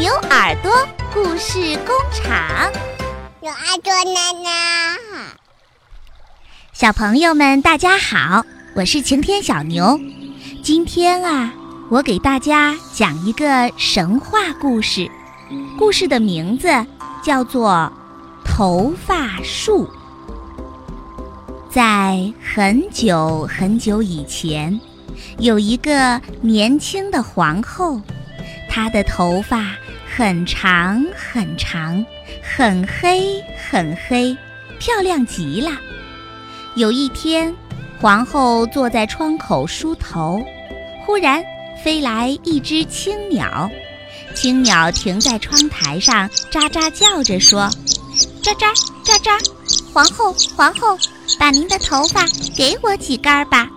牛耳朵故事工厂，有耳朵奶奶。小朋友们，大家好，我是晴天小牛。今天啊，我给大家讲一个神话故事，故事的名字叫做《头发树》。在很久很久以前，有一个年轻的皇后。她的头发很长很长，很黑很黑，漂亮极了。有一天，皇后坐在窗口梳头，忽然飞来一只青鸟。青鸟停在窗台上，喳喳叫着说：“喳喳喳喳，皇后皇后，把您的头发给我几根吧。”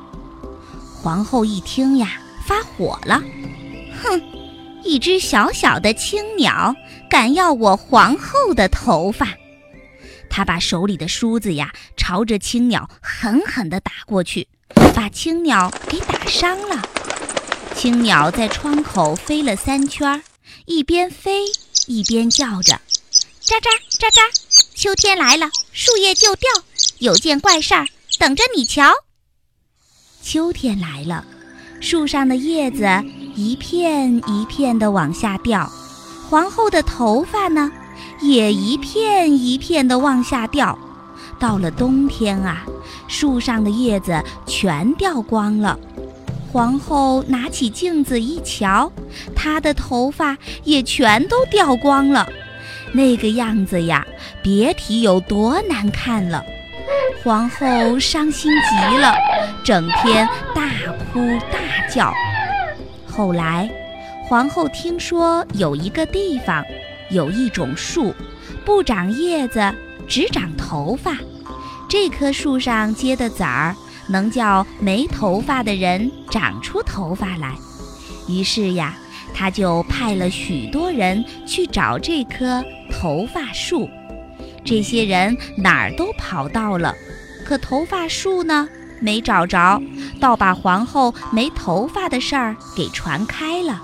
皇后一听呀，发火了，哼！一只小小的青鸟敢要我皇后的头发，他把手里的梳子呀朝着青鸟狠狠地打过去，把青鸟给打伤了。青鸟在窗口飞了三圈，一边飞一边叫着：“喳喳喳喳，秋天来了，树叶就掉，有件怪事儿等着你瞧。”秋天来了，树上的叶子。一片一片地往下掉，皇后的头发呢，也一片一片地往下掉。到了冬天啊，树上的叶子全掉光了。皇后拿起镜子一瞧，她的头发也全都掉光了。那个样子呀，别提有多难看了。皇后伤心极了，整天大哭大叫。后来，皇后听说有一个地方，有一种树，不长叶子，只长头发。这棵树上结的籽儿，能叫没头发的人长出头发来。于是呀，她就派了许多人去找这棵头发树。这些人哪儿都跑到了，可头发树呢？没找着，倒把皇后没头发的事儿给传开了。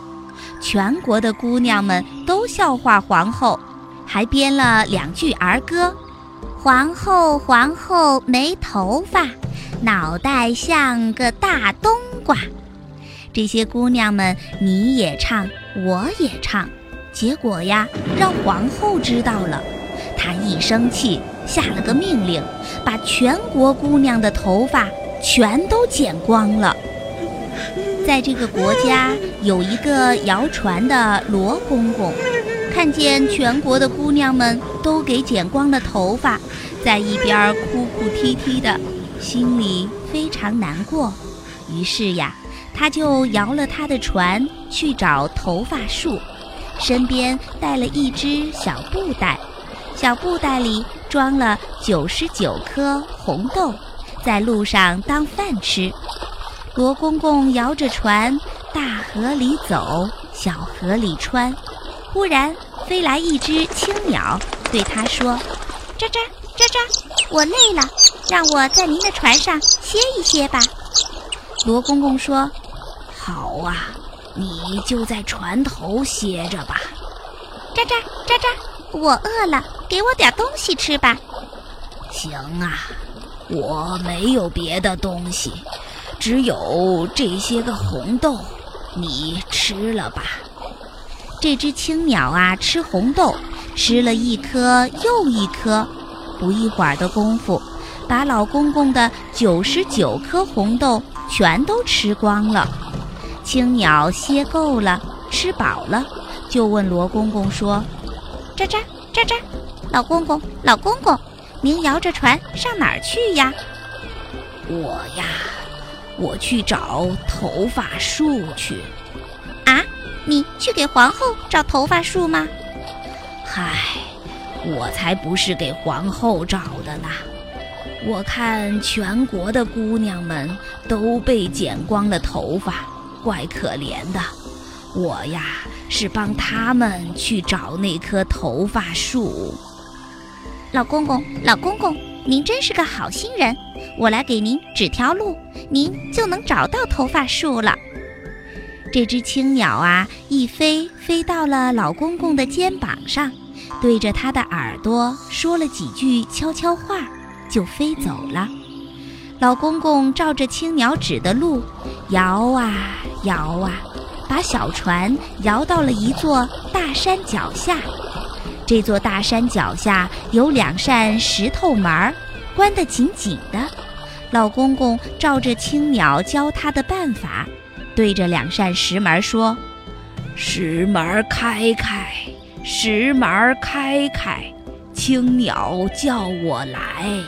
全国的姑娘们都笑话皇后，还编了两句儿歌：“皇后，皇后没头发，脑袋像个大冬瓜。”这些姑娘们你也唱，我也唱，结果呀，让皇后知道了。她一生气，下了个命令，把全国姑娘的头发。全都剪光了。在这个国家有一个摇船的罗公公，看见全国的姑娘们都给剪光了头发，在一边哭哭啼啼的，心里非常难过。于是呀，他就摇了他的船去找头发树，身边带了一只小布袋，小布袋里装了九十九颗红豆。在路上当饭吃，罗公公摇着船，大河里走，小河里穿。忽然飞来一只青鸟，对他说：“喳喳喳喳，我累了，让我在您的船上歇一歇吧。”罗公公说：“好啊，你就在船头歇着吧。”喳喳喳喳，我饿了，给我点东西吃吧。行啊。我没有别的东西，只有这些个红豆，你吃了吧。这只青鸟啊，吃红豆，吃了一颗又一颗，不一会儿的功夫，把老公公的九十九颗红豆全都吃光了。青鸟歇够了，吃饱了，就问罗公公说：“喳喳喳喳，老公公，老公公。”您摇着船上哪儿去呀？我呀，我去找头发树去。啊，你去给皇后找头发树吗？嗨，我才不是给皇后找的呢。我看全国的姑娘们都被剪光了头发，怪可怜的。我呀，是帮他们去找那棵头发树。老公公，老公公，您真是个好心人，我来给您指条路，您就能找到头发树了。这只青鸟啊，一飞飞到了老公公的肩膀上，对着他的耳朵说了几句悄悄话，就飞走了。老公公照着青鸟指的路，摇啊摇啊，把小船摇到了一座大山脚下。这座大山脚下有两扇石头门儿，关得紧紧的。老公公照着青鸟教他的办法，对着两扇石门说：“石门开开，石门开开，青鸟叫我来。”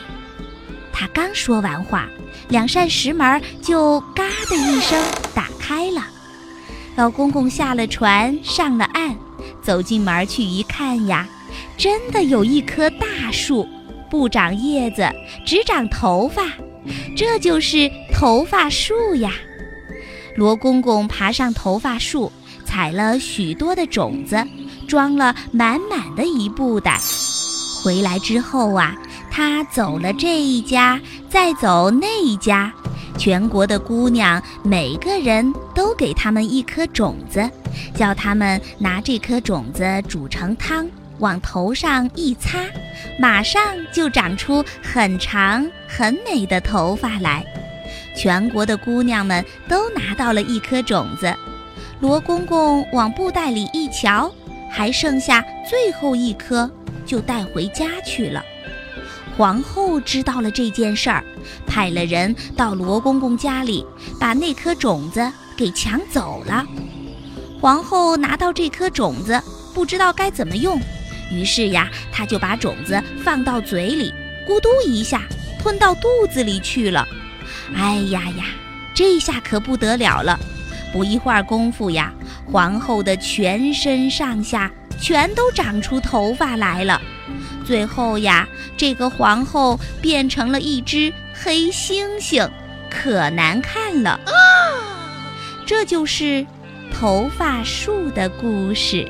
他刚说完话，两扇石门就“嘎”的一声打开了。老公公下了船，上了岸，走进门去一看呀，真的有一棵大树，不长叶子，只长头发。这就是头发树呀！罗公公爬上头发树，采了许多的种子，装了满满的一布袋。回来之后啊，他走了这一家，再走那一家，全国的姑娘每个人都给他们一颗种子，叫他们拿这颗种子煮成汤。往头上一擦，马上就长出很长很美的头发来。全国的姑娘们都拿到了一颗种子。罗公公往布袋里一瞧，还剩下最后一颗，就带回家去了。皇后知道了这件事儿，派了人到罗公公家里，把那颗种子给抢走了。皇后拿到这颗种子，不知道该怎么用。于是呀，她就把种子放到嘴里，咕嘟一下吞到肚子里去了。哎呀呀，这下可不得了了！不一会儿功夫呀，皇后的全身上下全都长出头发来了。最后呀，这个皇后变成了一只黑猩猩，可难看了。这就是头发树的故事。